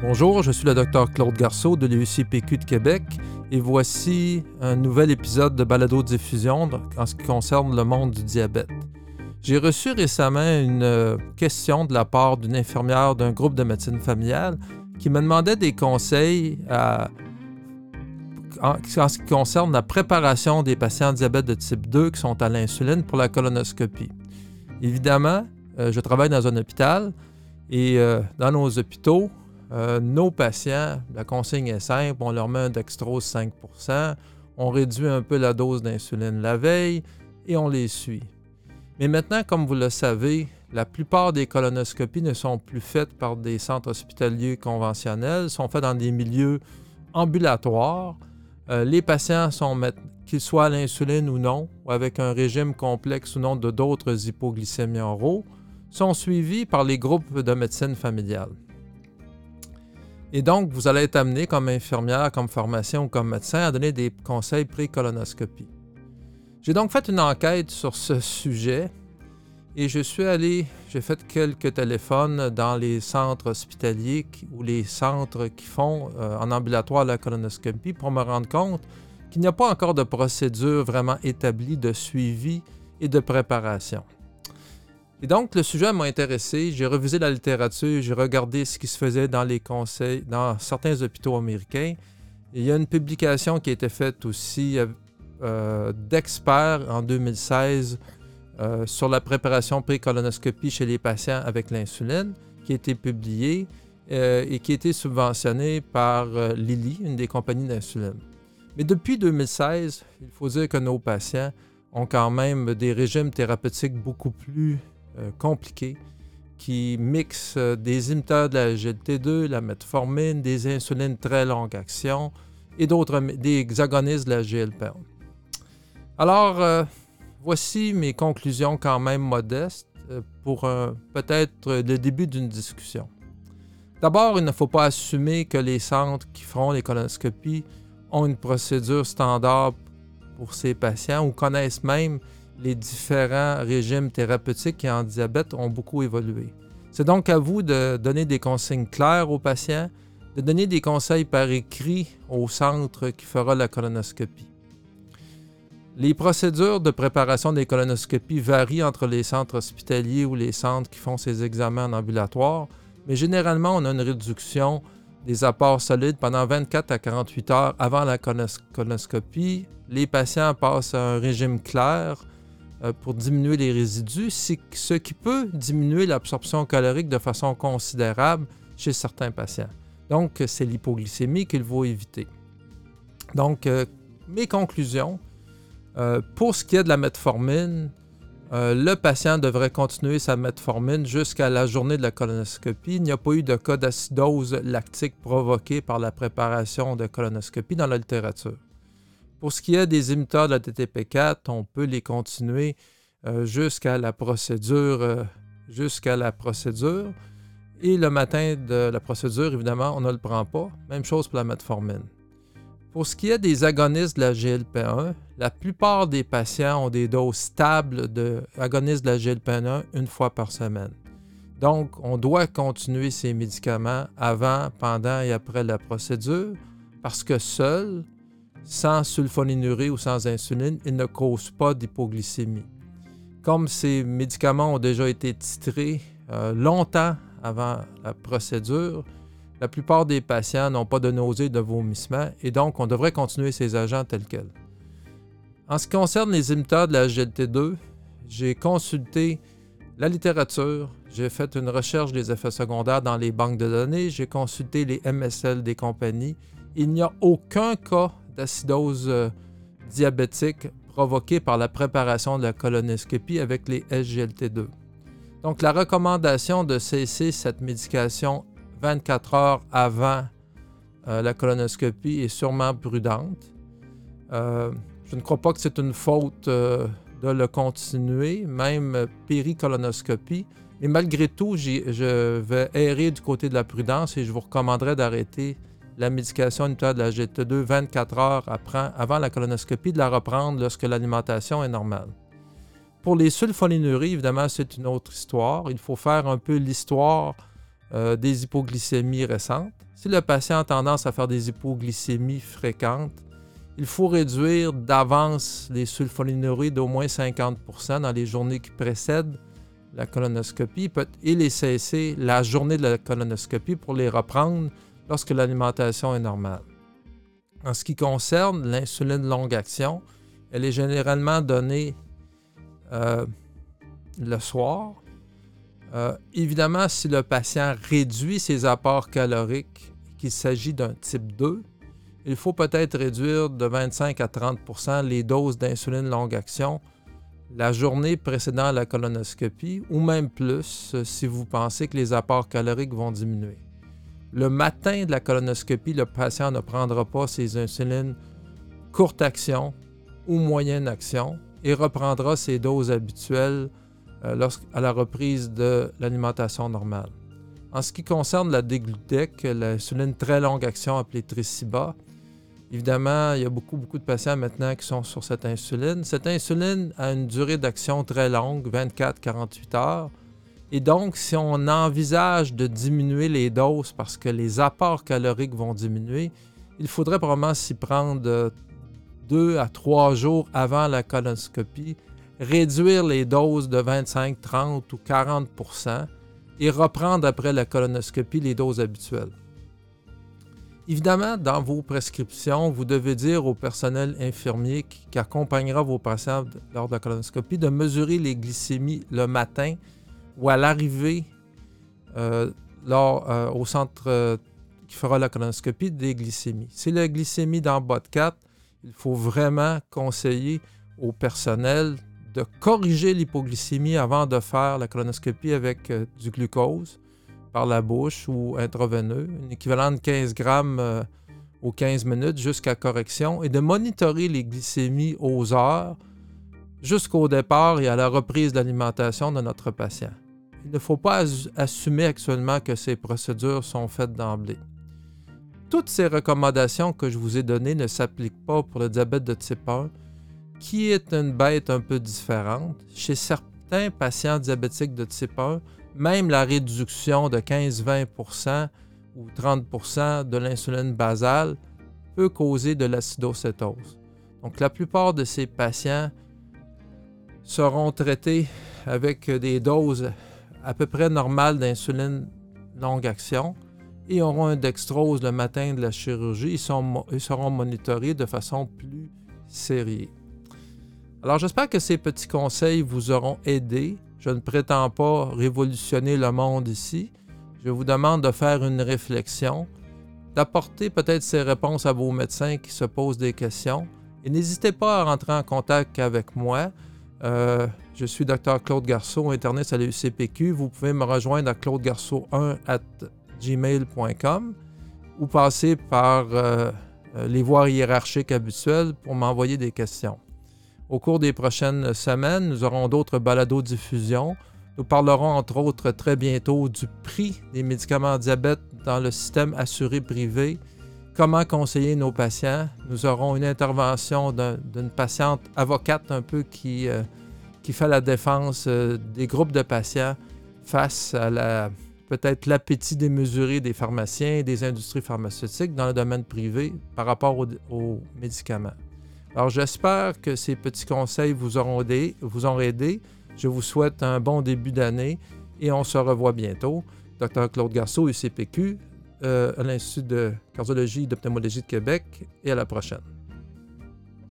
Bonjour, je suis le docteur Claude Garceau de l'UCPQ de Québec et voici un nouvel épisode de Balado Diffusion en ce qui concerne le monde du diabète. J'ai reçu récemment une euh, question de la part d'une infirmière d'un groupe de médecine familiale qui me demandait des conseils en, ce qui concerne la préparation des patients diabète de type 2 qui sont à l'insuline pour la colonoscopie. Évidemment, euh, je travaille dans un hôpital et euh, dans nos hôpitaux, euh, nos patients, la consigne est simple, on leur met un dextrose 5% on réduit un peu la dose d'insuline la veille et on les suit. Mais maintenant, comme vous le savez, la plupart des colonoscopies ne sont plus faites par des centres hospitaliers conventionnels, sont faites dans des milieux ambulatoires. Euh, les patients sont, qu'ils soient à l'insuline ou non, ou avec un régime complexe ou non de d'autres hypoglycémies oraux, sont suivis par les groupes de médecine familiale. Et donc, vous allez être amené comme infirmière, comme formation ou comme médecin à donner des conseils pré-colonoscopie. J'ai donc fait une enquête sur ce sujet et je suis allé, j'ai fait quelques téléphones dans les centres hospitaliers ou les centres qui font euh, en ambulatoire la colonoscopie pour me rendre compte qu'il n'y a pas encore de procédure vraiment établie de suivi et de préparation. Et donc, le sujet m'a intéressé. J'ai revisé la littérature, j'ai regardé ce qui se faisait dans les conseils, dans certains hôpitaux américains. il y a une publication qui a été faite aussi euh, d'experts en 2016 euh, sur la préparation pré-colonoscopie chez les patients avec l'insuline, qui a été publiée euh, et qui a été subventionnée par Lilly, une des compagnies d'insuline. Mais depuis 2016, il faut dire que nos patients ont quand même des régimes thérapeutiques beaucoup plus euh, compliqué qui mixe euh, des inhibiteurs de la GLT2, la metformine, des insulines très longue action et d'autres des hexagonistes de la GLP1. Alors, euh, voici mes conclusions quand même modestes pour peut-être le début d'une discussion. D'abord, il ne faut pas assumer que les centres qui feront les colonoscopies ont une procédure standard pour ces patients ou connaissent même les différents régimes thérapeutiques qui en diabète ont beaucoup évolué. C'est donc à vous de donner des consignes claires aux patients, de donner des conseils par écrit au centre qui fera la colonoscopie. Les procédures de préparation des colonoscopies varient entre les centres hospitaliers ou les centres qui font ces examens en ambulatoire, mais généralement, on a une réduction des apports solides pendant 24 à 48 heures avant la colonoscopie. Les patients passent à un régime clair pour diminuer les résidus, ce qui peut diminuer l'absorption calorique de façon considérable chez certains patients. Donc, c'est l'hypoglycémie qu'il faut éviter. Donc, euh, mes conclusions. Euh, pour ce qui est de la metformine, le patient devrait continuer sa metformine jusqu'à la journée de la colonoscopie. Il n'y a pas eu de cas d'acidose lactique provoquée par la préparation de colonoscopie dans la littérature. Pour ce qui est des imiteurs de la TTP4, on peut les continuer euh, jusqu'à la procédure, euh, jusqu'à la procédure. Et le matin de la procédure, évidemment, on ne le prend pas. Même chose pour la metformine. Pour ce qui est des agonistes de la GLP1, la plupart des patients ont des doses stables d'agonistes de la GLP1 une fois par semaine. Donc, on doit continuer ces médicaments avant, pendant et après la procédure parce que seuls, sans sulfonyluréa ou sans insuline, ils ne causent pas d'hypoglycémie. Comme ces médicaments ont déjà été titrés euh, longtemps avant la procédure, la plupart des patients n'ont pas de nausées, de vomissements, et donc on devrait continuer ces agents tels quels. En ce qui concerne les imiteurs de la GLT2, j'ai consulté la littérature, j'ai fait une recherche des effets secondaires dans les banques de données, j'ai consulté les MSL des compagnies. Il n'y a aucun cas d'acidose euh, diabétique provoquée par la préparation de la colonoscopie avec les SGLT2. Donc la recommandation de cesser cette médication 24 heures avant euh, la colonoscopie est sûrement prudente. Euh, je ne crois pas que c'est une faute de le continuer, même péricolonoscopie. Mais malgré tout, je vais errer du côté de la prudence et je vous recommanderais d'arrêter la médication unitaire de la GT2 24 heures avant la colonoscopie, de la reprendre lorsque l'alimentation est normale. Pour les sulfonyluries, évidemment, c'est une autre histoire. Il faut faire un peu l'histoire euh, des hypoglycémies récentes. Si le patient a tendance à faire des hypoglycémies fréquentes, il faut réduire d'avance les sulfonyluries d'au moins 50% dans les journées qui précèdent la colonoscopie et les cesser la journée de la colonoscopie pour les reprendre lorsque l'alimentation est normale. En ce qui concerne l'insuline longue action, elle est généralement donnée euh, le soir. Euh, évidemment, si le patient réduit ses apports caloriques, qu'il s'agit d'un type 2, il faut peut-être réduire de 25 à 30% les doses d'insuline longue action la journée précédant la colonoscopie ou même plus si vous pensez que les apports caloriques vont diminuer. Le matin de la colonoscopie, le patient ne prendra pas ses insulines courte action ou moyenne action et reprendra ses doses habituelles euh, à la reprise de l'alimentation normale. En ce qui concerne la déglutec, l'insuline très longue action appelée Triciba, Évidemment, il y a beaucoup, beaucoup de patients maintenant qui sont sur cette insuline. Cette insuline a une durée d'action très longue, 24-48 heures. Et donc, si on envisage de diminuer les doses parce que les apports caloriques vont diminuer, il faudrait probablement s'y prendre deux à trois jours avant la colonoscopie, réduire les doses de 25, 30 ou 40% et reprendre après la colonoscopie les doses habituelles. Évidemment, dans vos prescriptions, vous devez dire au personnel infirmier qui, accompagnera vos patients lors de la colonoscopie de mesurer les glycémies le matin ou à l'arrivée euh, euh, au centre euh, qui fera la colonoscopie des glycémies. Si la glycémie dans bas de 4, il faut vraiment conseiller au personnel de corriger l'hypoglycémie avant de faire la colonoscopie avec du glucose par la bouche ou intraveineux, un équivalent de 15 grammes aux 15 minutes jusqu'à correction, et de monitorer les glycémies aux heures jusqu'au départ et à la reprise d'alimentation de notre patient. Il ne faut pas assumer actuellement que ces procédures sont faites d'emblée. Toutes ces recommandations que je vous ai données ne s'appliquent pas pour le diabète de type 1, qui est une bête un peu différente. Chez certains patients diabétiques de type 1, même la réduction de 15-20% ou 30% de l'insuline basale peut causer de l'acidocétose. Donc la plupart de ces patients seront traités avec des doses à peu près normales d'insuline longue action et auront un dextrose le matin de la chirurgie. Ils, ils seront monitorés de façon plus sérieuse. Alors j'espère que ces petits conseils vous auront aidé je ne prétends pas révolutionner le monde ici. Je vous demande de faire une réflexion, d'apporter peut-être ces réponses à vos médecins qui se posent des questions. Et n'hésitez pas à rentrer en contact avec moi. Euh, je suis Dr Claude Garceau, interniste à l'UCPQ. Vous pouvez me rejoindre à claudegarceau1 at gmail.com ou passer par euh, les voies hiérarchiques habituelles pour m'envoyer des questions. Au cours des prochaines semaines, nous aurons d'autres balados-diffusions. Nous parlerons entre autres très bientôt du prix des médicaments diabète dans le système assuré privé, comment conseiller nos patients. Nous aurons une intervention d'une patiente avocate un peu qui, euh, qui fait la défense euh, des groupes de patients face à la peut-être l'appétit démesuré des pharmaciens et des industries pharmaceutiques dans le domaine privé par rapport aux médicaments. Alors j'espère que ces petits conseils vous auront aidé. Vous auront aidé. Je vous souhaite un bon début d'année et on se revoit bientôt. Dr Claude Garceau, UCPQ, euh, à l'Institut de cardiologie et d'ophtalmologie de Québec et à la prochaine.